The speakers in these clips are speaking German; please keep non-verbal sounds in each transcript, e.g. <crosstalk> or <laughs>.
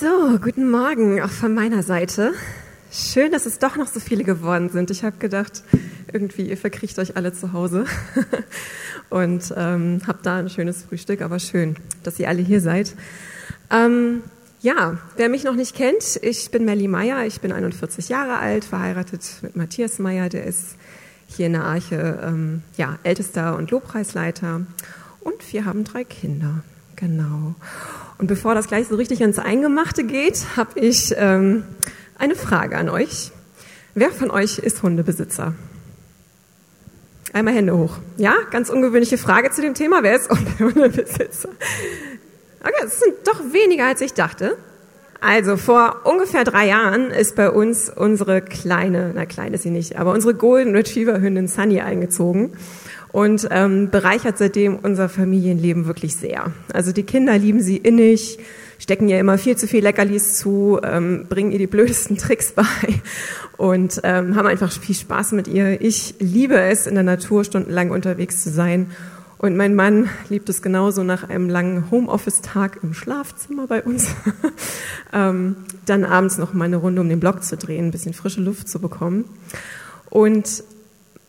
So, guten Morgen auch von meiner Seite. Schön, dass es doch noch so viele geworden sind. Ich habe gedacht, irgendwie ihr verkriecht euch alle zu Hause <laughs> und ähm, habt da ein schönes Frühstück, aber schön, dass ihr alle hier seid. Ähm, ja, wer mich noch nicht kennt, ich bin Melly Meyer, ich bin 41 Jahre alt, verheiratet mit Matthias Meyer, der ist hier in der Arche ähm, ja, ältester und Lobpreisleiter und wir haben drei Kinder. Genau. Und bevor das gleich so richtig ins Eingemachte geht, habe ich ähm, eine Frage an euch. Wer von euch ist Hundebesitzer? Einmal Hände hoch. Ja, ganz ungewöhnliche Frage zu dem Thema. Wer ist <laughs> Hundebesitzer? Okay, es sind doch weniger, als ich dachte. Also vor ungefähr drei Jahren ist bei uns unsere kleine, na klein ist sie nicht, aber unsere Golden Retriever Hündin Sunny eingezogen und ähm, bereichert seitdem unser Familienleben wirklich sehr. Also die Kinder lieben sie innig, stecken ihr immer viel zu viel Leckerlis zu, ähm, bringen ihr die blödesten <laughs> Tricks bei und ähm, haben einfach viel Spaß mit ihr. Ich liebe es, in der Natur stundenlang unterwegs zu sein. Und mein Mann liebt es genauso nach einem langen Homeoffice-Tag im Schlafzimmer bei uns, <laughs> ähm, dann abends noch mal eine Runde um den Block zu drehen, ein bisschen frische Luft zu bekommen. Und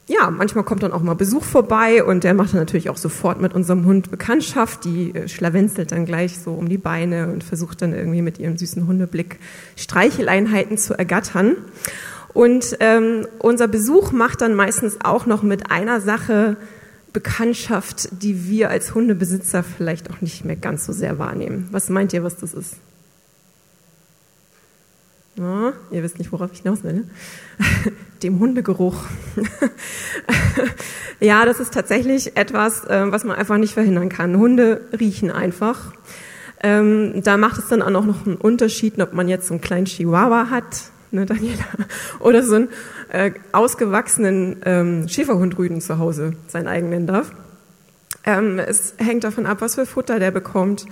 ja, manchmal kommt dann auch mal Besuch vorbei und der macht dann natürlich auch sofort mit unserem Hund Bekanntschaft. Die äh, schlawenzelt dann gleich so um die Beine und versucht dann irgendwie mit ihrem süßen Hundeblick Streicheleinheiten zu ergattern. Und ähm, unser Besuch macht dann meistens auch noch mit einer Sache Bekanntschaft, die wir als Hundebesitzer vielleicht auch nicht mehr ganz so sehr wahrnehmen. Was meint ihr, was das ist? Ja, ihr wisst nicht, worauf ich hinaus will. Ne? <laughs> Dem Hundegeruch. <laughs> ja, das ist tatsächlich etwas, ähm, was man einfach nicht verhindern kann. Hunde riechen einfach. Ähm, da macht es dann auch noch einen Unterschied, ob man jetzt so einen kleinen Chihuahua hat, ne, Daniela, <laughs> oder so einen äh, ausgewachsenen ähm, Schäferhundrüden zu Hause sein eigen nennen darf. Es hängt davon ab, was für Futter der bekommt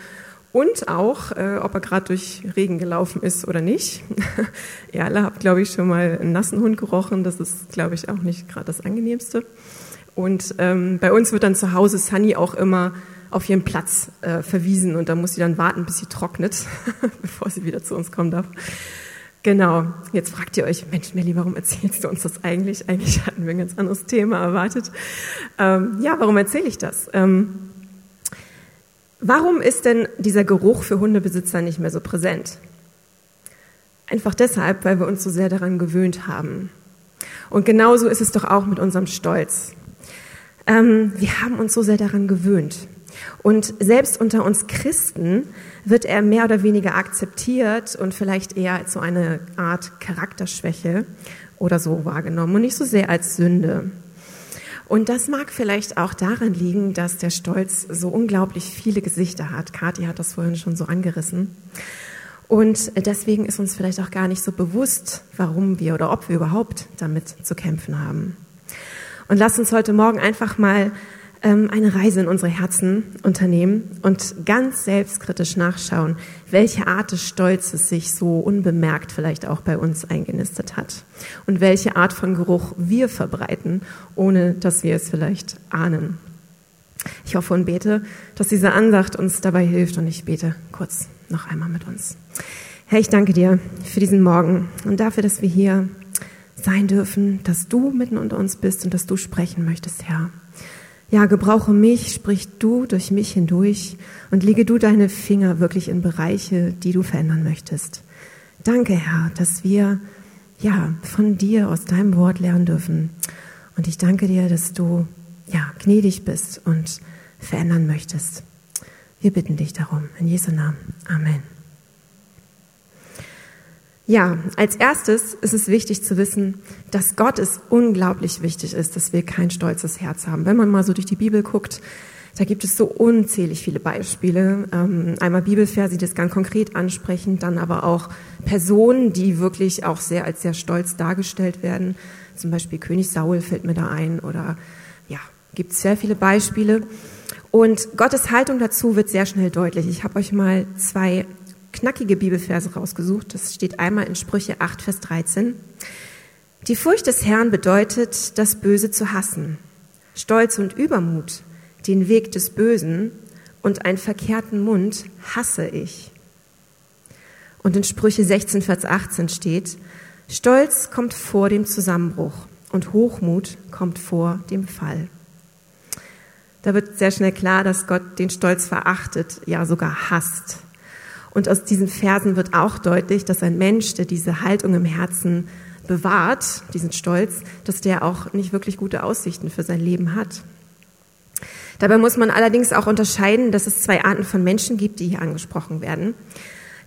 und auch, äh, ob er gerade durch Regen gelaufen ist oder nicht. <laughs> Ihr alle habt, glaube ich, schon mal einen nassen Hund gerochen. Das ist, glaube ich, auch nicht gerade das angenehmste. Und ähm, bei uns wird dann zu Hause Sunny auch immer auf ihren Platz äh, verwiesen und da muss sie dann warten, bis sie trocknet, <laughs> bevor sie wieder zu uns kommen darf. Genau, jetzt fragt ihr euch, Mensch, Melli, warum erzählst du uns das eigentlich? Eigentlich hatten wir ein ganz anderes Thema erwartet. Ähm, ja, warum erzähle ich das? Ähm, warum ist denn dieser Geruch für Hundebesitzer nicht mehr so präsent? Einfach deshalb, weil wir uns so sehr daran gewöhnt haben. Und genauso ist es doch auch mit unserem Stolz. Ähm, wir haben uns so sehr daran gewöhnt. Und selbst unter uns Christen wird er mehr oder weniger akzeptiert und vielleicht eher als so eine Art Charakterschwäche oder so wahrgenommen und nicht so sehr als Sünde. Und das mag vielleicht auch daran liegen, dass der Stolz so unglaublich viele Gesichter hat. Kathi hat das vorhin schon so angerissen. Und deswegen ist uns vielleicht auch gar nicht so bewusst, warum wir oder ob wir überhaupt damit zu kämpfen haben. Und lasst uns heute Morgen einfach mal ähm, eine Reise in unsere Herzen unternehmen und ganz selbstkritisch nachschauen, welche Art des Stolzes sich so unbemerkt vielleicht auch bei uns eingenistet hat und welche Art von Geruch wir verbreiten, ohne dass wir es vielleicht ahnen. Ich hoffe und bete, dass diese Ansacht uns dabei hilft und ich bete kurz noch einmal mit uns. Herr, ich danke dir für diesen Morgen und dafür, dass wir hier sein dürfen, dass du mitten unter uns bist und dass du sprechen möchtest, Herr. Ja, gebrauche mich, sprich du durch mich hindurch und lege du deine Finger wirklich in Bereiche, die du verändern möchtest. Danke, Herr, dass wir ja von dir aus deinem Wort lernen dürfen. Und ich danke dir, dass du ja gnädig bist und verändern möchtest. Wir bitten dich darum. In Jesu Namen. Amen. Ja, als erstes ist es wichtig zu wissen, dass Gott es unglaublich wichtig ist, dass wir kein stolzes Herz haben. Wenn man mal so durch die Bibel guckt, da gibt es so unzählig viele Beispiele. Ähm, einmal Bibelverse, die das ganz konkret ansprechen, dann aber auch Personen, die wirklich auch sehr als sehr stolz dargestellt werden. Zum Beispiel König Saul fällt mir da ein oder ja, gibt es sehr viele Beispiele. Und Gottes Haltung dazu wird sehr schnell deutlich. Ich habe euch mal zwei knackige Bibelverse rausgesucht. Das steht einmal in Sprüche 8, Vers 13. Die Furcht des Herrn bedeutet, das Böse zu hassen. Stolz und Übermut, den Weg des Bösen und einen verkehrten Mund hasse ich. Und in Sprüche 16, Vers 18 steht, Stolz kommt vor dem Zusammenbruch und Hochmut kommt vor dem Fall. Da wird sehr schnell klar, dass Gott den Stolz verachtet, ja sogar hasst. Und aus diesen Versen wird auch deutlich, dass ein Mensch, der diese Haltung im Herzen bewahrt, diesen Stolz, dass der auch nicht wirklich gute Aussichten für sein Leben hat. Dabei muss man allerdings auch unterscheiden, dass es zwei Arten von Menschen gibt, die hier angesprochen werden.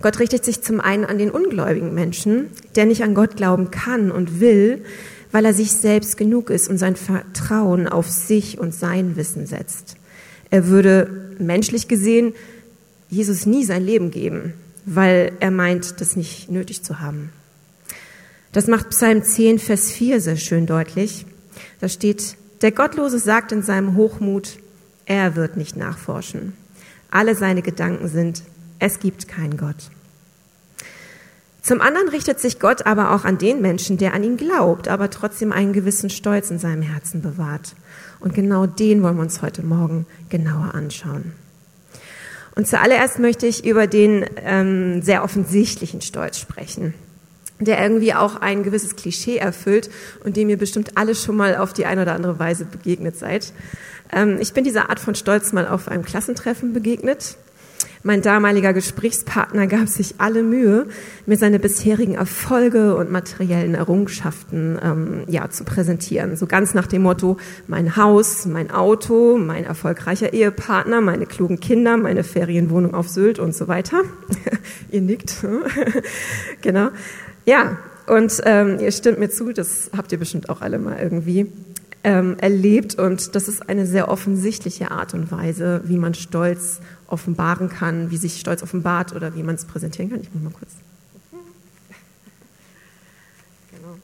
Gott richtet sich zum einen an den ungläubigen Menschen, der nicht an Gott glauben kann und will, weil er sich selbst genug ist und sein Vertrauen auf sich und sein Wissen setzt. Er würde menschlich gesehen Jesus nie sein Leben geben, weil er meint, das nicht nötig zu haben. Das macht Psalm 10, Vers 4 sehr schön deutlich. Da steht, der Gottlose sagt in seinem Hochmut, er wird nicht nachforschen. Alle seine Gedanken sind, es gibt keinen Gott. Zum anderen richtet sich Gott aber auch an den Menschen, der an ihn glaubt, aber trotzdem einen gewissen Stolz in seinem Herzen bewahrt. Und genau den wollen wir uns heute Morgen genauer anschauen. Und zuallererst möchte ich über den ähm, sehr offensichtlichen Stolz sprechen, der irgendwie auch ein gewisses Klischee erfüllt und dem ihr bestimmt alle schon mal auf die eine oder andere Weise begegnet seid. Ähm, ich bin dieser Art von Stolz mal auf einem Klassentreffen begegnet. Mein damaliger Gesprächspartner gab sich alle Mühe, mir seine bisherigen Erfolge und materiellen Errungenschaften ähm, ja, zu präsentieren. So ganz nach dem Motto, mein Haus, mein Auto, mein erfolgreicher Ehepartner, meine klugen Kinder, meine Ferienwohnung auf Sylt und so weiter. <laughs> ihr nickt. <laughs> genau. Ja, und ähm, ihr stimmt mir zu, das habt ihr bestimmt auch alle mal irgendwie ähm, erlebt. Und das ist eine sehr offensichtliche Art und Weise, wie man Stolz offenbaren kann, wie sich Stolz offenbart oder wie man es präsentieren kann. Ich muss mal kurz. Genau.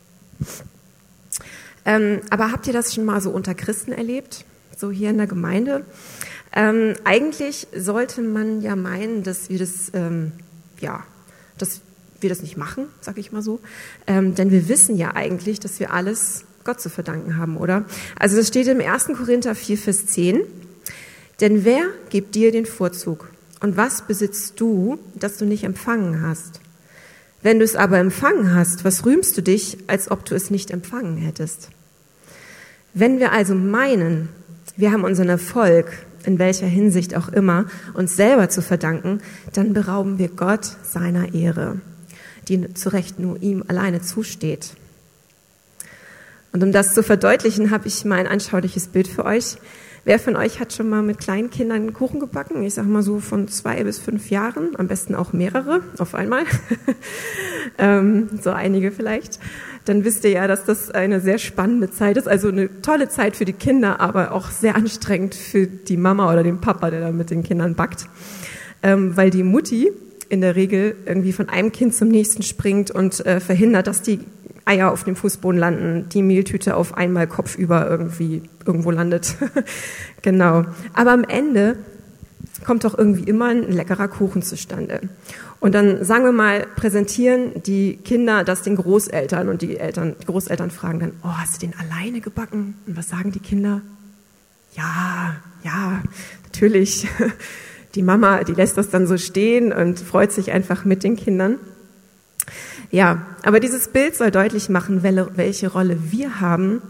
Ähm, aber habt ihr das schon mal so unter Christen erlebt? So hier in der Gemeinde? Ähm, eigentlich sollte man ja meinen, dass wir das, ähm, ja, dass wir das nicht machen, sag ich mal so. Ähm, denn wir wissen ja eigentlich, dass wir alles Gott zu verdanken haben, oder? Also das steht im 1. Korinther 4, Vers 10. Denn wer gibt dir den Vorzug? Und was besitzt du, das du nicht empfangen hast? Wenn du es aber empfangen hast, was rühmst du dich, als ob du es nicht empfangen hättest? Wenn wir also meinen, wir haben unseren Erfolg, in welcher Hinsicht auch immer, uns selber zu verdanken, dann berauben wir Gott seiner Ehre, die zu Recht nur ihm alleine zusteht. Und um das zu verdeutlichen, habe ich mal ein anschauliches Bild für euch. Wer von euch hat schon mal mit kleinen Kindern Kuchen gebacken? Ich sage mal so von zwei bis fünf Jahren, am besten auch mehrere auf einmal. <laughs> ähm, so einige vielleicht. Dann wisst ihr ja, dass das eine sehr spannende Zeit ist. Also eine tolle Zeit für die Kinder, aber auch sehr anstrengend für die Mama oder den Papa, der da mit den Kindern backt. Ähm, weil die Mutti in der Regel irgendwie von einem Kind zum nächsten springt und äh, verhindert, dass die Eier auf dem Fußboden landen, die Mehltüte auf einmal kopfüber irgendwie irgendwo landet. <laughs> genau. Aber am Ende kommt doch irgendwie immer ein leckerer Kuchen zustande. Und dann sagen wir mal, präsentieren die Kinder das den Großeltern und die Eltern, die Großeltern fragen dann, oh, hast du den alleine gebacken? Und was sagen die Kinder? Ja, ja, natürlich. <laughs> Die Mama, die lässt das dann so stehen und freut sich einfach mit den Kindern. Ja, aber dieses Bild soll deutlich machen, welche Rolle wir haben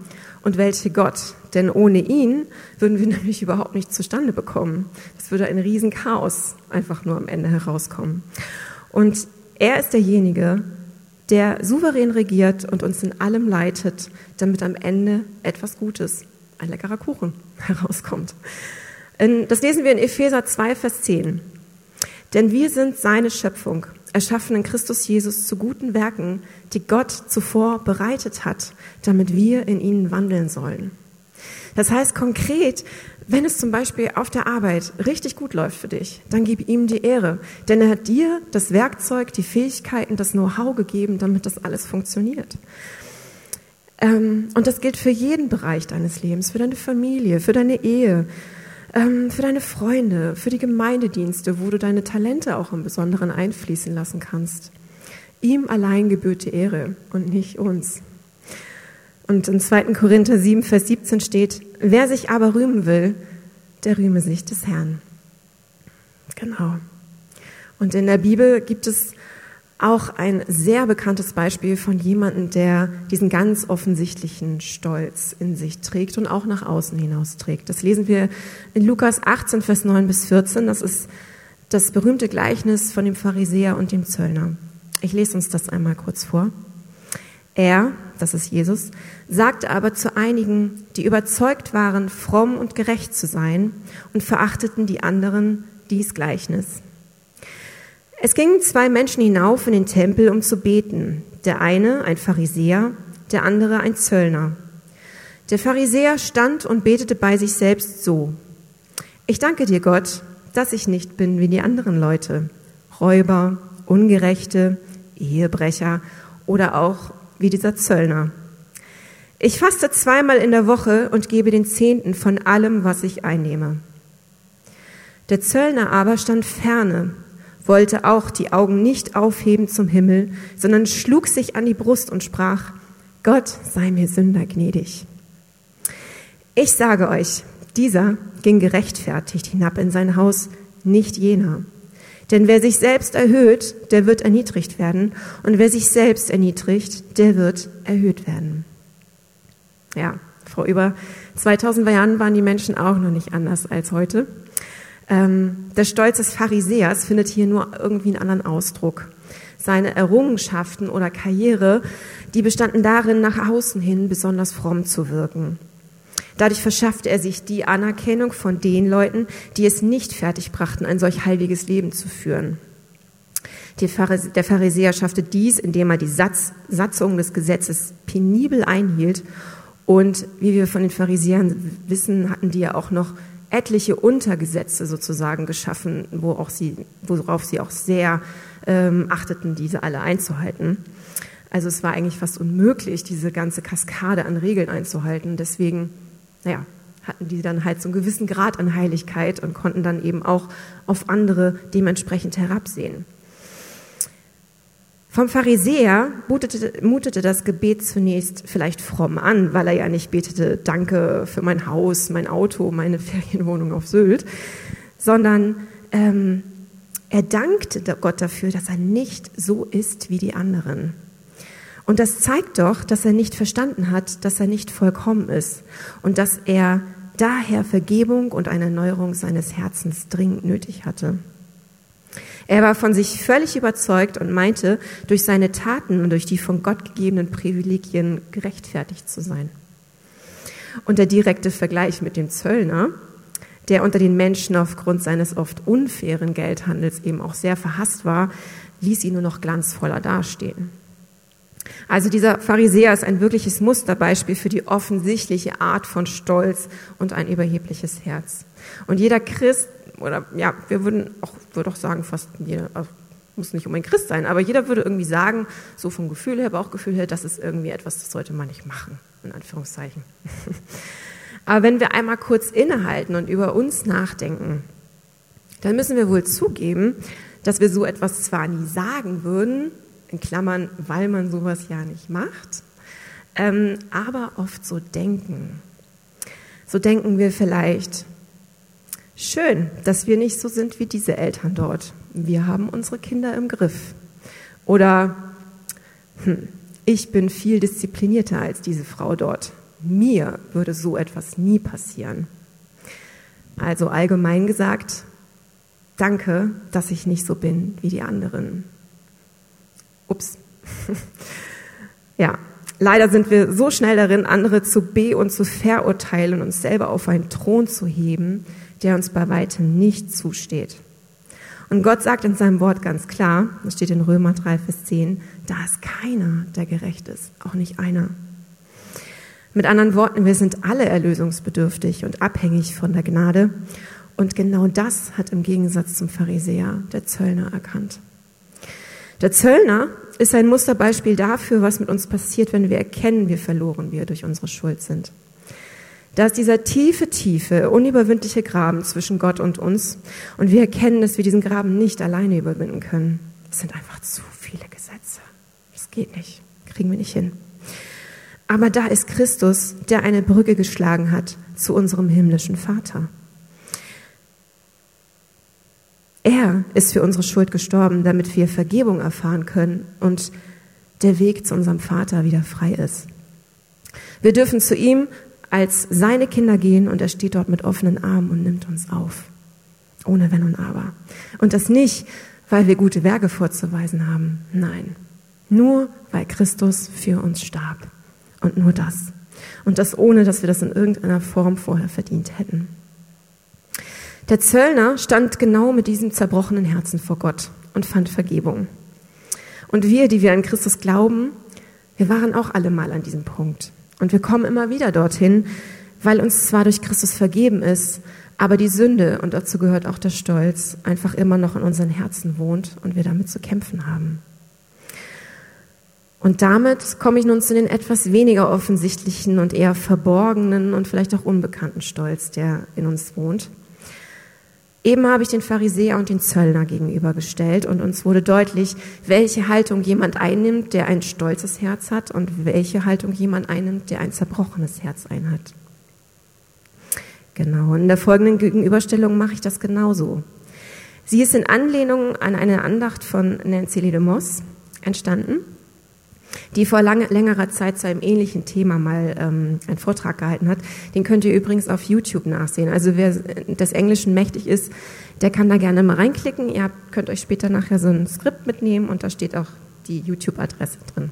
und welche Gott. Denn ohne ihn würden wir <laughs> nämlich überhaupt nicht zustande bekommen. Es würde ein Riesenchaos einfach nur am Ende herauskommen. Und er ist derjenige, der souverän regiert und uns in allem leitet, damit am Ende etwas Gutes, ein leckerer Kuchen <laughs> herauskommt. Das lesen wir in Epheser 2, Vers 10. Denn wir sind seine Schöpfung, erschaffen in Christus Jesus zu guten Werken, die Gott zuvor bereitet hat, damit wir in ihnen wandeln sollen. Das heißt konkret, wenn es zum Beispiel auf der Arbeit richtig gut läuft für dich, dann gib ihm die Ehre, denn er hat dir das Werkzeug, die Fähigkeiten, das Know-how gegeben, damit das alles funktioniert. Ähm, und das gilt für jeden Bereich deines Lebens, für deine Familie, für deine Ehe, ähm, für deine Freunde, für die Gemeindedienste, wo du deine Talente auch im Besonderen einfließen lassen kannst. Ihm allein gebührt die Ehre und nicht uns. Und in 2. Korinther 7, Vers 17 steht, wer sich aber rühmen will, der rühme sich des Herrn. Genau. Und in der Bibel gibt es Auch ein sehr bekanntes Beispiel von jemandem, der diesen ganz offensichtlichen Stolz in sich trägt und auch nach außen hinaus trägt. Das lesen wir in Lukas 18, Vers 9 bis 14. Das ist das berühmte Gleichnis von dem Pharisäer und dem Zöllner. Ich lese uns das einmal kurz vor. Er, das ist Jesus, sagte aber zu einigen, die überzeugt waren, fromm und gerecht zu sein und verachteten die anderen dies Gleichnis. Es gingen zwei Menschen hinauf in den Tempel, um zu beten. Der eine ein Pharisäer, der andere ein Zöllner. Der Pharisäer stand und betete bei sich selbst so. Ich danke dir, Gott, dass ich nicht bin wie die anderen Leute, Räuber, Ungerechte, Ehebrecher oder auch wie dieser Zöllner. Ich faste zweimal in der Woche und gebe den Zehnten von allem, was ich einnehme. Der Zöllner aber stand ferne wollte auch die Augen nicht aufheben zum Himmel, sondern schlug sich an die Brust und sprach, Gott sei mir Sünder gnädig. Ich sage euch, dieser ging gerechtfertigt hinab in sein Haus, nicht jener. Denn wer sich selbst erhöht, der wird erniedrigt werden, und wer sich selbst erniedrigt, der wird erhöht werden. Ja, vor über 2000 Jahren waren die Menschen auch noch nicht anders als heute. Ähm, der Stolz des Pharisäers findet hier nur irgendwie einen anderen Ausdruck. Seine Errungenschaften oder Karriere, die bestanden darin, nach außen hin besonders fromm zu wirken. Dadurch verschaffte er sich die Anerkennung von den Leuten, die es nicht fertigbrachten, ein solch heiliges Leben zu führen. Der Pharisäer schaffte dies, indem er die Satz, Satzung des Gesetzes penibel einhielt. Und wie wir von den Pharisäern wissen, hatten die ja auch noch etliche Untergesetze sozusagen geschaffen, wo auch sie, worauf sie auch sehr ähm, achteten, diese alle einzuhalten. Also es war eigentlich fast unmöglich, diese ganze Kaskade an Regeln einzuhalten. Deswegen, naja, hatten die dann halt so einen gewissen Grad an Heiligkeit und konnten dann eben auch auf andere dementsprechend herabsehen. Vom Pharisäer mutete, mutete das Gebet zunächst vielleicht fromm an, weil er ja nicht betete, danke für mein Haus, mein Auto, meine <laughs> Ferienwohnung auf Sylt, sondern ähm, er dankte Gott dafür, dass er nicht so ist wie die anderen. Und das zeigt doch, dass er nicht verstanden hat, dass er nicht vollkommen ist und dass er daher Vergebung und eine Erneuerung seines Herzens dringend nötig hatte. Er war von sich völlig überzeugt und meinte, durch seine Taten und durch die von Gott gegebenen Privilegien gerechtfertigt zu sein. Und der direkte Vergleich mit dem Zöllner, der unter den Menschen aufgrund seines oft unfairen Geldhandels eben auch sehr verhasst war, ließ ihn nur noch glanzvoller dastehen. Also dieser Pharisäer ist ein wirkliches Musterbeispiel für die offensichtliche Art von Stolz und ein überhebliches Herz. Und jeder Christ oder ja, wir würden auch, würde auch sagen, fast jeder, also muss nicht um ein Christ sein, aber jeder würde irgendwie sagen, so vom Gefühl her, Bauchgefühl her, das ist irgendwie etwas, das sollte man nicht machen, in Anführungszeichen. <laughs> aber wenn wir einmal kurz innehalten und über uns nachdenken, dann müssen wir wohl zugeben, dass wir so etwas zwar nie sagen würden, in Klammern, weil man sowas ja nicht macht, ähm, aber oft so denken. So denken wir vielleicht, Schön, dass wir nicht so sind wie diese Eltern dort. Wir haben unsere Kinder im Griff. Oder hm, ich bin viel disziplinierter als diese Frau dort. Mir würde so etwas nie passieren. Also allgemein gesagt, danke, dass ich nicht so bin wie die anderen. Ups. <laughs> ja, leider sind wir so schnell darin, andere zu be- und zu verurteilen, uns selber auf einen Thron zu heben, der uns bei weitem nicht zusteht. Und Gott sagt in seinem Wort ganz klar, das steht in Römer 3, Vers 10, da ist keiner, der gerecht ist, auch nicht einer. Mit anderen Worten, wir sind alle erlösungsbedürftig und abhängig von der Gnade. Und genau das hat im Gegensatz zum Pharisäer der Zöllner erkannt. Der Zöllner ist ein Musterbeispiel dafür, was mit uns passiert, wenn wir erkennen, wie verloren wir durch unsere Schuld sind. Da ist dieser tiefe, tiefe, unüberwindliche Graben zwischen Gott und uns. Und wir erkennen, dass wir diesen Graben nicht alleine überwinden können. Es sind einfach zu viele Gesetze. Das geht nicht. Kriegen wir nicht hin. Aber da ist Christus, der eine Brücke geschlagen hat zu unserem himmlischen Vater. Er ist für unsere Schuld gestorben, damit wir Vergebung erfahren können und der Weg zu unserem Vater wieder frei ist. Wir dürfen zu ihm als seine Kinder gehen und er steht dort mit offenen Armen und nimmt uns auf. Ohne Wenn und Aber. Und das nicht, weil wir gute Werke vorzuweisen haben. Nein. Nur weil Christus für uns starb. Und nur das. Und das ohne, dass wir das in irgendeiner Form vorher verdient hätten. Der Zöllner stand genau mit diesem zerbrochenen Herzen vor Gott und fand Vergebung. Und wir, die wir an Christus glauben, wir waren auch alle mal an diesem Punkt. Und wir kommen immer wieder dorthin, weil uns zwar durch Christus vergeben ist, aber die Sünde, und dazu gehört auch der Stolz, einfach immer noch in unseren Herzen wohnt und wir damit zu kämpfen haben. Und damit komme ich nun zu den etwas weniger offensichtlichen und eher verborgenen und vielleicht auch unbekannten Stolz, der in uns wohnt. Eben habe ich den Pharisäer und den Zöllner gegenübergestellt und uns wurde deutlich, welche Haltung jemand einnimmt, der ein stolzes Herz hat und welche Haltung jemand einnimmt, der ein zerbrochenes Herz einhat. Genau, in der folgenden Gegenüberstellung mache ich das genauso. Sie ist in Anlehnung an eine Andacht von Nancy Lee de Moss entstanden die vor lange, längerer Zeit zu einem ähnlichen Thema mal ähm, einen Vortrag gehalten hat. Den könnt ihr übrigens auf YouTube nachsehen. Also wer des Englischen mächtig ist, der kann da gerne mal reinklicken. Ihr habt, könnt euch später nachher so ein Skript mitnehmen und da steht auch die YouTube-Adresse drin.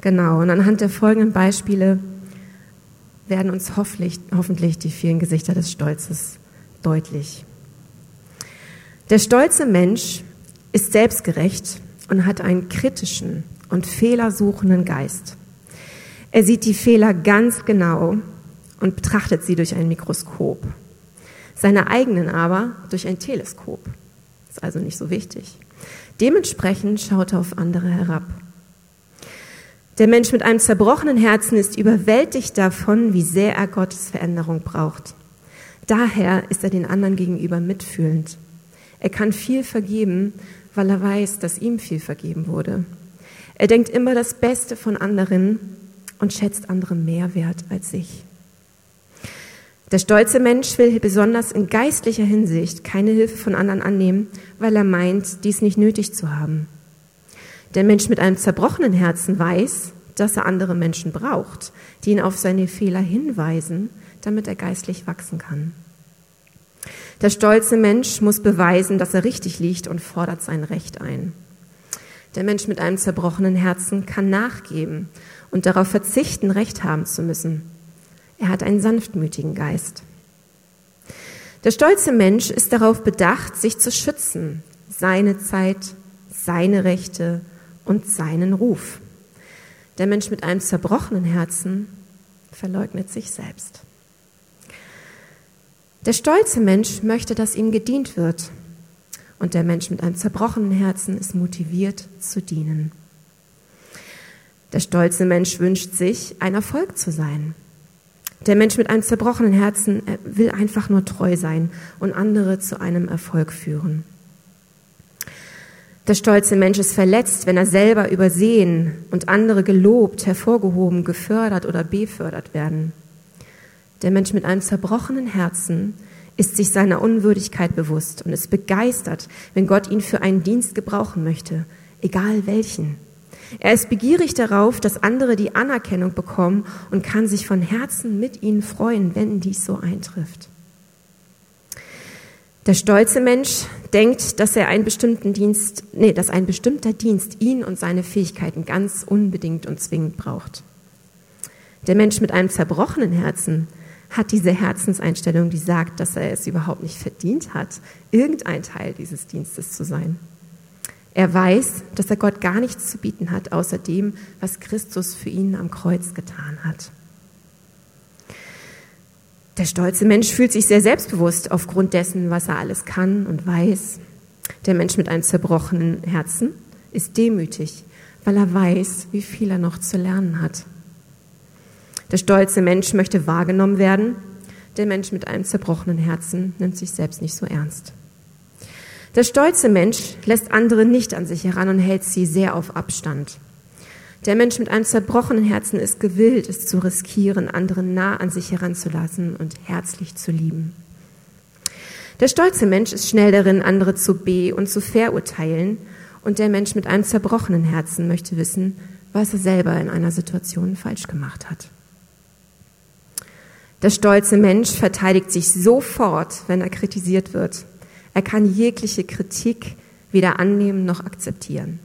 Genau, und anhand der folgenden Beispiele werden uns hoffentlich, hoffentlich die vielen Gesichter des Stolzes deutlich. Der stolze Mensch ist selbstgerecht und hat einen kritischen, und fehlersuchenden Geist. Er sieht die Fehler ganz genau und betrachtet sie durch ein Mikroskop. Seine eigenen aber durch ein Teleskop. Ist also nicht so wichtig. Dementsprechend schaut er auf andere herab. Der Mensch mit einem zerbrochenen Herzen ist überwältigt davon, wie sehr er Gottes Veränderung braucht. Daher ist er den anderen gegenüber mitfühlend. Er kann viel vergeben, weil er weiß, dass ihm viel vergeben wurde. Er denkt immer das Beste von anderen und schätzt andere mehr wert als sich. Der stolze Mensch will besonders in geistlicher Hinsicht keine Hilfe von anderen annehmen, weil er meint, dies nicht nötig zu haben. Der Mensch mit einem zerbrochenen Herzen weiß, dass er andere Menschen braucht, die ihn auf seine Fehler hinweisen, damit er geistlich wachsen kann. Der stolze Mensch muss beweisen, dass er richtig liegt und fordert sein Recht ein. Der Mensch mit einem zerbrochenen Herzen kann nachgeben und darauf verzichten, Recht haben zu müssen. Er hat einen sanftmütigen Geist. Der stolze Mensch ist darauf bedacht, sich zu schützen, seine Zeit, seine Rechte und seinen Ruf. Der Mensch mit einem zerbrochenen Herzen verleugnet sich selbst. Der stolze Mensch möchte, dass ihm gedient wird und der Mensch mit einem zerbrochenen Herzen ist motiviert zu dienen. Der stolze Mensch wünscht sich, ein Erfolg zu sein. Der Mensch mit einem zerbrochenen Herzen will einfach nur treu sein und andere zu einem Erfolg führen. Der stolze Mensch ist verletzt, wenn er selber übersehen und andere gelobt, hervorgehoben, gefördert oder befördert werden. Der Mensch mit einem zerbrochenen Herzen ist sich seiner Unwürdigkeit bewusst und ist begeistert, wenn Gott ihn für einen Dienst gebrauchen möchte, egal welchen. Er ist begierig darauf, dass andere die Anerkennung bekommen und kann sich von Herzen mit ihnen freuen, wenn dies so eintrifft. Der stolze Mensch denkt, dass er einen bestimmten Dienst, nee, dass ein bestimmter Dienst ihn und seine Fähigkeiten ganz unbedingt und zwingend braucht. Der Mensch mit einem zerbrochenen Herzen hat diese Herzenseinstellung, die sagt, dass er es überhaupt nicht verdient hat, irgendein Teil dieses Dienstes zu sein. Er weiß, dass er Gott gar nichts zu bieten hat, außer dem, was Christus für ihn am Kreuz getan hat. Der stolze Mensch fühlt sich sehr selbstbewusst aufgrund dessen, was er alles kann und weiß. Der Mensch mit einem zerbrochenen Herzen ist demütig, weil er weiß, wie viel er noch zu lernen hat. Der stolze Mensch möchte wahrgenommen werden. Der Mensch mit einem zerbrochenen Herzen nimmt sich selbst nicht so ernst. Der stolze Mensch lässt andere nicht an sich heran und hält sie sehr auf Abstand. Der Mensch mit einem zerbrochenen Herzen ist gewillt, es zu riskieren, andere nah an sich heranzulassen und herzlich zu lieben. Der stolze Mensch ist schnell darin, andere zu be- und zu verurteilen. Und der Mensch mit einem zerbrochenen Herzen möchte wissen, was er selber in einer Situation falsch gemacht hat. Der stolze Mensch verteidigt sich sofort, wenn er kritisiert wird. Er kann jegliche Kritik weder annehmen noch akzeptieren.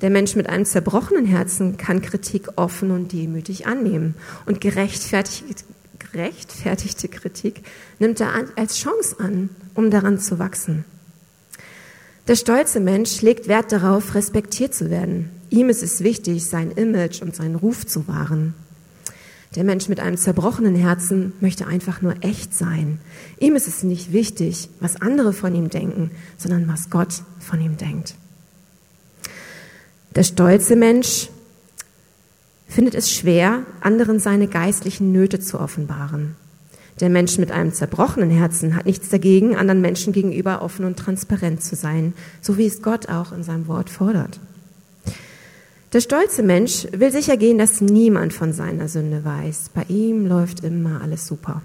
Der Mensch mit einem zerbrochenen Herzen kann Kritik offen und demütig annehmen und gerechtfertigte, gerechtfertigte Kritik nimmt er als Chance an, um daran zu wachsen. Der stolze Mensch legt Wert darauf, respektiert zu werden. Ihm ist es wichtig, sein Image und seinen Ruf zu wahren. Der Mensch mit einem zerbrochenen Herzen möchte einfach nur echt sein. Ihm ist es nicht wichtig, was andere von ihm denken, sondern was Gott von ihm denkt. Der stolze Mensch findet es schwer, anderen seine geistlichen Nöte zu offenbaren. Der Mensch mit einem zerbrochenen Herzen hat nichts dagegen, anderen Menschen gegenüber offen und transparent zu sein, so wie es Gott auch in seinem Wort fordert. Der stolze Mensch will sicher gehen, dass niemand von seiner Sünde weiß. Bei ihm läuft immer alles super.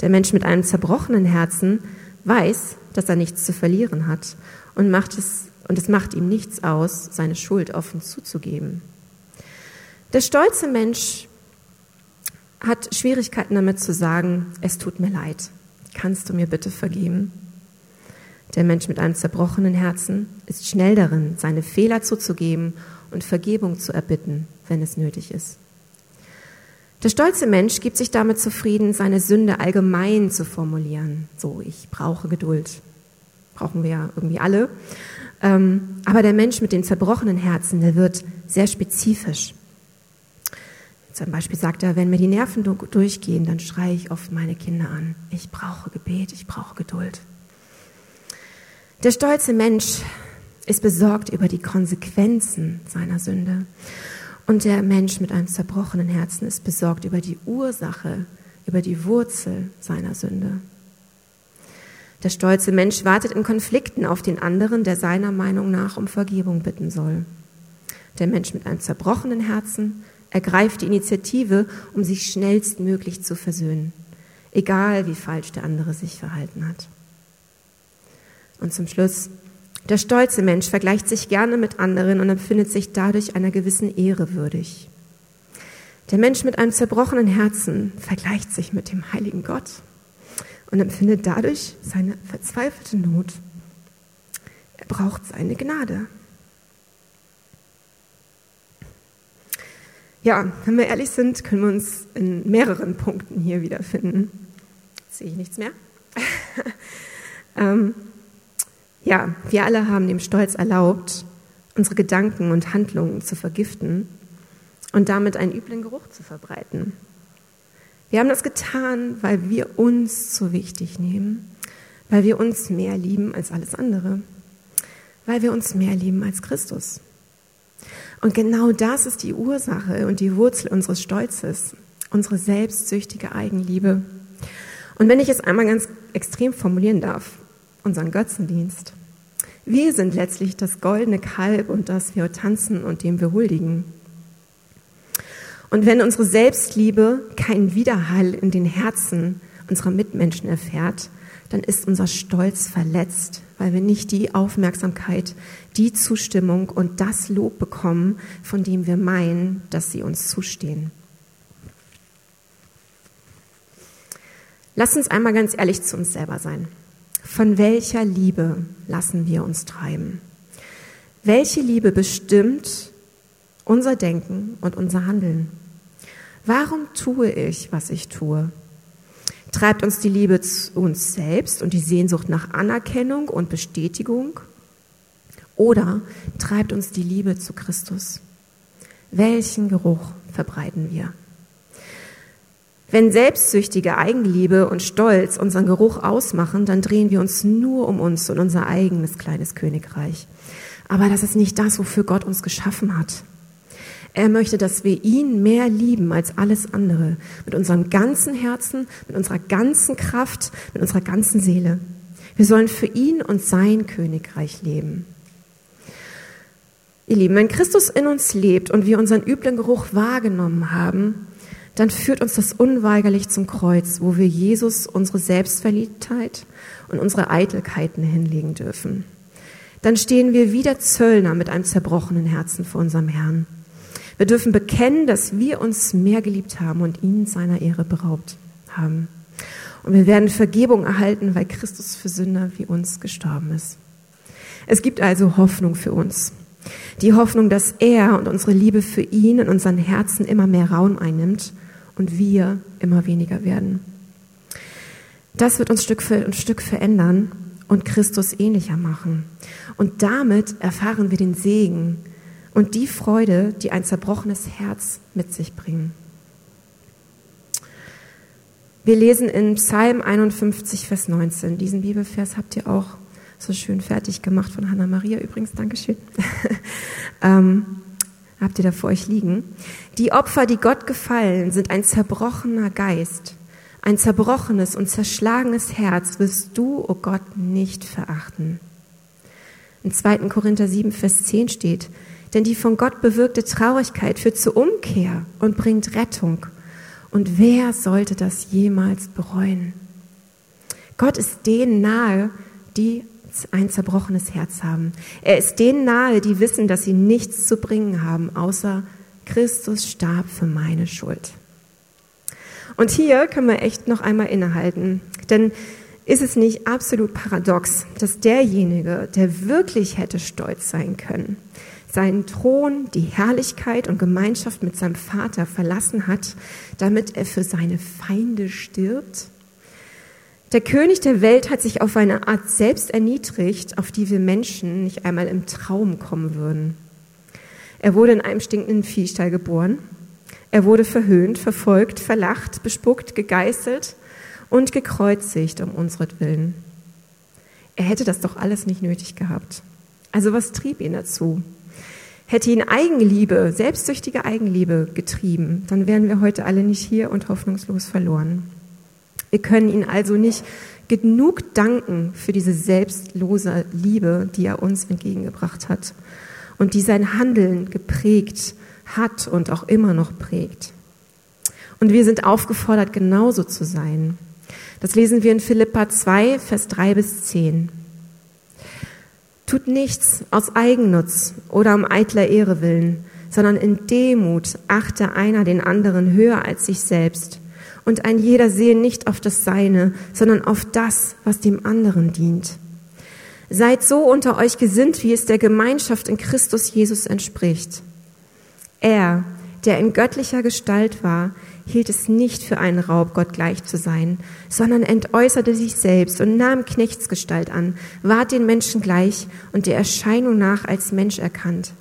Der Mensch mit einem zerbrochenen Herzen weiß, dass er nichts zu verlieren hat und macht es und es macht ihm nichts aus, seine Schuld offen zuzugeben. Der stolze Mensch hat Schwierigkeiten damit zu sagen, es tut mir leid, kannst du mir bitte vergeben? Der Mensch mit einem zerbrochenen Herzen ist schnell darin, seine Fehler zuzugeben und Vergebung zu erbitten, wenn es nötig ist. Der stolze Mensch gibt sich damit zufrieden, seine Sünde allgemein zu formulieren. So, ich brauche Geduld. Brauchen wir ja irgendwie alle. Ähm, aber der Mensch mit dem zerbrochenen Herzen, der wird sehr spezifisch. Zum Beispiel sagt er, wenn mir die Nerven durchgehen, dann schreie ich oft meine Kinder an. Ich brauche Gebet, ich brauche Geduld. Der stolze Mensch ist besorgt über die Konsequenzen seiner Sünde. Und der Mensch mit einem zerbrochenen Herzen ist besorgt über die Ursache, über die Wurzel seiner Sünde. Der stolze Mensch wartet in Konflikten auf den anderen, der seiner Meinung nach um Vergebung bitten soll. Der Mensch mit einem zerbrochenen Herzen ergreift die Initiative, um sich schnellstmöglich zu versöhnen, egal wie falsch der andere sich verhalten hat. Und zum Schluss, der stolze Mensch vergleicht sich gerne mit anderen und empfindet sich dadurch einer gewissen Ehre würdig. Der Mensch mit einem zerbrochenen Herzen vergleicht sich mit dem heiligen Gott und empfindet dadurch seine verzweifelte Not. Er braucht seine Gnade. Ja, wenn wir ehrlich sind, können wir uns in mehreren Punkten hier wiederfinden. Sehe ich nichts mehr. <laughs> ähm, ja, wir alle haben dem Stolz erlaubt, unsere Gedanken und Handlungen zu vergiften und damit einen üblen Geruch zu verbreiten. Wir haben das getan, weil wir uns so wichtig nehmen, weil wir uns mehr lieben als alles andere, weil wir uns mehr lieben als Christus. Und genau das ist die Ursache und die Wurzel unseres Stolzes, unsere selbstsüchtige Eigenliebe. Und wenn ich es einmal ganz extrem formulieren darf, unseren Götzendienst. Wir sind letztlich das goldene Kalb und das wir tanzen und dem wir huldigen. Und wenn unsere Selbstliebe keinen Widerhall in den Herzen unserer Mitmenschen erfährt, dann ist unser Stolz verletzt, weil wir nicht die Aufmerksamkeit, die Zustimmung und das Lob bekommen, von dem wir meinen, dass sie uns zustehen. Lass uns einmal ganz ehrlich zu uns selber sein. Von welcher Liebe lassen wir uns treiben? Welche Liebe bestimmt unser Denken und unser Handeln? Warum tue ich, was ich tue? Treibt uns die Liebe zu uns selbst und die Sehnsucht nach Anerkennung und Bestätigung? Oder treibt uns die Liebe zu Christus? Welchen Geruch verbreiten wir? Wenn selbstsüchtige Eigenliebe und Stolz unseren Geruch ausmachen, dann drehen wir uns nur um uns und unser eigenes kleines Königreich. Aber das ist nicht das, wofür Gott uns geschaffen hat. Er möchte, dass wir ihn mehr lieben als alles andere. Mit unserem ganzen Herzen, mit unserer ganzen Kraft, mit unserer ganzen Seele. Wir sollen für ihn und sein Königreich leben. Ihr Lieben, wenn Christus in uns lebt und wir unseren üblen Geruch wahrgenommen haben, dann führt uns das unweigerlich zum Kreuz, wo wir Jesus unsere Selbstverliebtheit und unsere Eitelkeiten hinlegen dürfen. Dann stehen wir wieder Zöllner mit einem zerbrochenen Herzen vor unserem Herrn. Wir dürfen bekennen, dass wir uns mehr geliebt haben und ihn seiner Ehre beraubt haben. Und wir werden Vergebung erhalten, weil Christus für Sünder wie uns gestorben ist. Es gibt also Hoffnung für uns. Die Hoffnung, dass er und unsere Liebe für ihn in unseren Herzen immer mehr Raum einnimmt und wir immer weniger werden. Das wird uns Stück für Stück verändern und Christus ähnlicher machen. Und damit erfahren wir den Segen und die Freude, die ein zerbrochenes Herz mit sich bringen. Wir lesen in Psalm 51, Vers 19. Diesen Bibelvers habt ihr auch so schön fertig gemacht von Hanna Maria übrigens. Dankeschön. <laughs> ähm, habt ihr da vor euch liegen. Die Opfer, die Gott gefallen, sind ein zerbrochener Geist. Ein zerbrochenes und zerschlagenes Herz wirst du, o oh Gott, nicht verachten. In 2. Korinther 7, Vers 10 steht, denn die von Gott bewirkte Traurigkeit führt zur Umkehr und bringt Rettung. Und wer sollte das jemals bereuen? Gott ist denen nahe, die ein zerbrochenes Herz haben. Er ist denen nahe, die wissen, dass sie nichts zu bringen haben, außer Christus starb für meine Schuld. Und hier können wir echt noch einmal innehalten, denn ist es nicht absolut paradox, dass derjenige, der wirklich hätte stolz sein können, seinen Thron, die Herrlichkeit und Gemeinschaft mit seinem Vater verlassen hat, damit er für seine Feinde stirbt? Der König der Welt hat sich auf eine Art selbst erniedrigt, auf die wir Menschen nicht einmal im Traum kommen würden. Er wurde in einem stinkenden Viehstall geboren. Er wurde verhöhnt, verfolgt, verlacht, bespuckt, gegeißelt und gekreuzigt um unsretwillen. Er hätte das doch alles nicht nötig gehabt. Also was trieb ihn dazu? Hätte ihn Eigenliebe, selbstsüchtige Eigenliebe getrieben, dann wären wir heute alle nicht hier und hoffnungslos verloren. Wir können ihn also nicht genug danken für diese selbstlose Liebe, die er uns entgegengebracht hat und die sein Handeln geprägt hat und auch immer noch prägt. Und wir sind aufgefordert, genauso zu sein. Das lesen wir in Philippa 2, Vers 3 bis 10. Tut nichts aus Eigennutz oder um eitler Ehre willen, sondern in Demut achte einer den anderen höher als sich selbst und ein jeder sehe nicht auf das Seine, sondern auf das, was dem anderen dient. Seid so unter euch gesinnt, wie es der Gemeinschaft in Christus Jesus entspricht. Er, der in göttlicher Gestalt war, hielt es nicht für einen Raub, Gott gleich zu sein, sondern entäußerte sich selbst und nahm Knechtsgestalt an, ward den Menschen gleich und der Erscheinung nach als Mensch erkannt.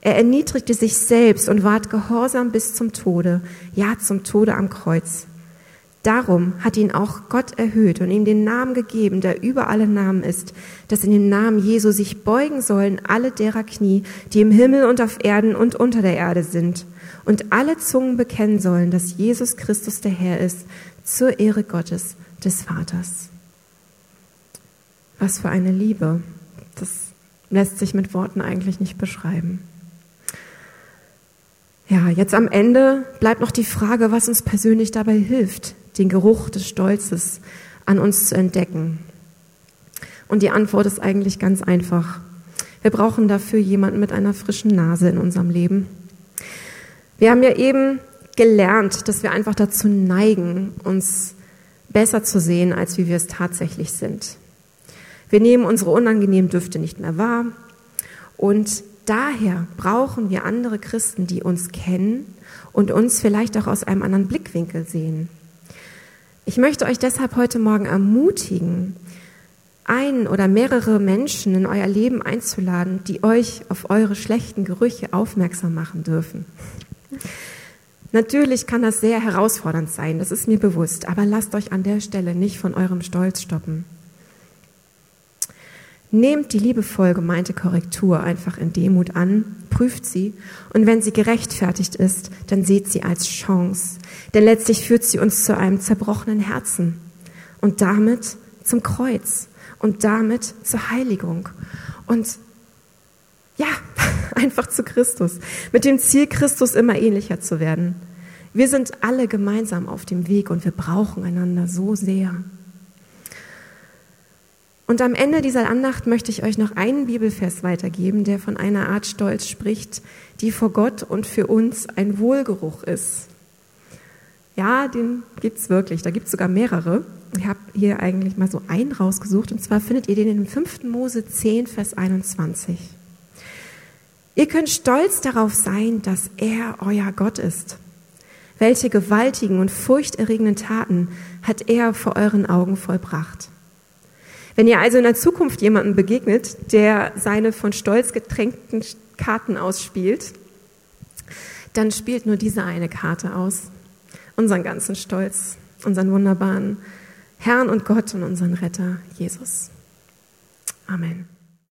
Er erniedrigte sich selbst und ward gehorsam bis zum Tode, ja zum Tode am Kreuz. Darum hat ihn auch Gott erhöht und ihm den Namen gegeben, der über alle Namen ist, dass in den Namen Jesu sich beugen sollen alle derer Knie, die im Himmel und auf Erden und unter der Erde sind, und alle Zungen bekennen sollen, dass Jesus Christus der Herr ist, zur Ehre Gottes, des Vaters. Was für eine Liebe. Das lässt sich mit Worten eigentlich nicht beschreiben. Ja, jetzt am Ende bleibt noch die Frage, was uns persönlich dabei hilft, den Geruch des Stolzes an uns zu entdecken? Und die Antwort ist eigentlich ganz einfach. Wir brauchen dafür jemanden mit einer frischen Nase in unserem Leben. Wir haben ja eben gelernt, dass wir einfach dazu neigen, uns besser zu sehen, als wie wir es tatsächlich sind. Wir nehmen unsere unangenehmen Düfte nicht mehr wahr und daher brauchen wir andere Christen, die uns kennen und uns vielleicht auch aus einem anderen Blickwinkel sehen. Ich möchte euch deshalb heute Morgen ermutigen, ein oder mehrere Menschen in euer Leben einzuladen, die euch auf eure schlechten Gerüche aufmerksam machen dürfen. Natürlich kann das sehr herausfordernd sein, das ist mir bewusst, aber lasst euch an der Stelle nicht von eurem Stolz stoppen. Nehmt die liebevoll gemeinte Korrektur einfach in Demut an, prüft sie und wenn sie gerechtfertigt ist, dann seht sie als Chance. Denn letztlich führt sie uns zu einem zerbrochenen Herzen und damit zum Kreuz und damit zur Heiligung und ja, <laughs> einfach zu Christus, mit dem Ziel, Christus immer ähnlicher zu werden. Wir sind alle gemeinsam auf dem Weg und wir brauchen einander so sehr. Und am Ende dieser Andacht möchte ich euch noch einen Bibelvers weitergeben, der von einer Art Stolz spricht, die vor Gott und für uns ein Wohlgeruch ist. Ja, den gibt's wirklich. Da gibt's sogar mehrere. Ich habe hier eigentlich mal so einen rausgesucht. Und zwar findet ihr den in 5. Mose 10, Vers 21. Ihr könnt stolz darauf sein, dass er euer Gott ist. Welche gewaltigen und furchterregenden Taten hat er vor euren Augen vollbracht? Wenn ihr also in der Zukunft jemanden begegnet, der seine von Stolz getränkten Karten ausspielt, dann spielt nur diese eine Karte aus. Unseren ganzen Stolz, unseren wunderbaren Herrn und Gott und unseren Retter Jesus. Amen.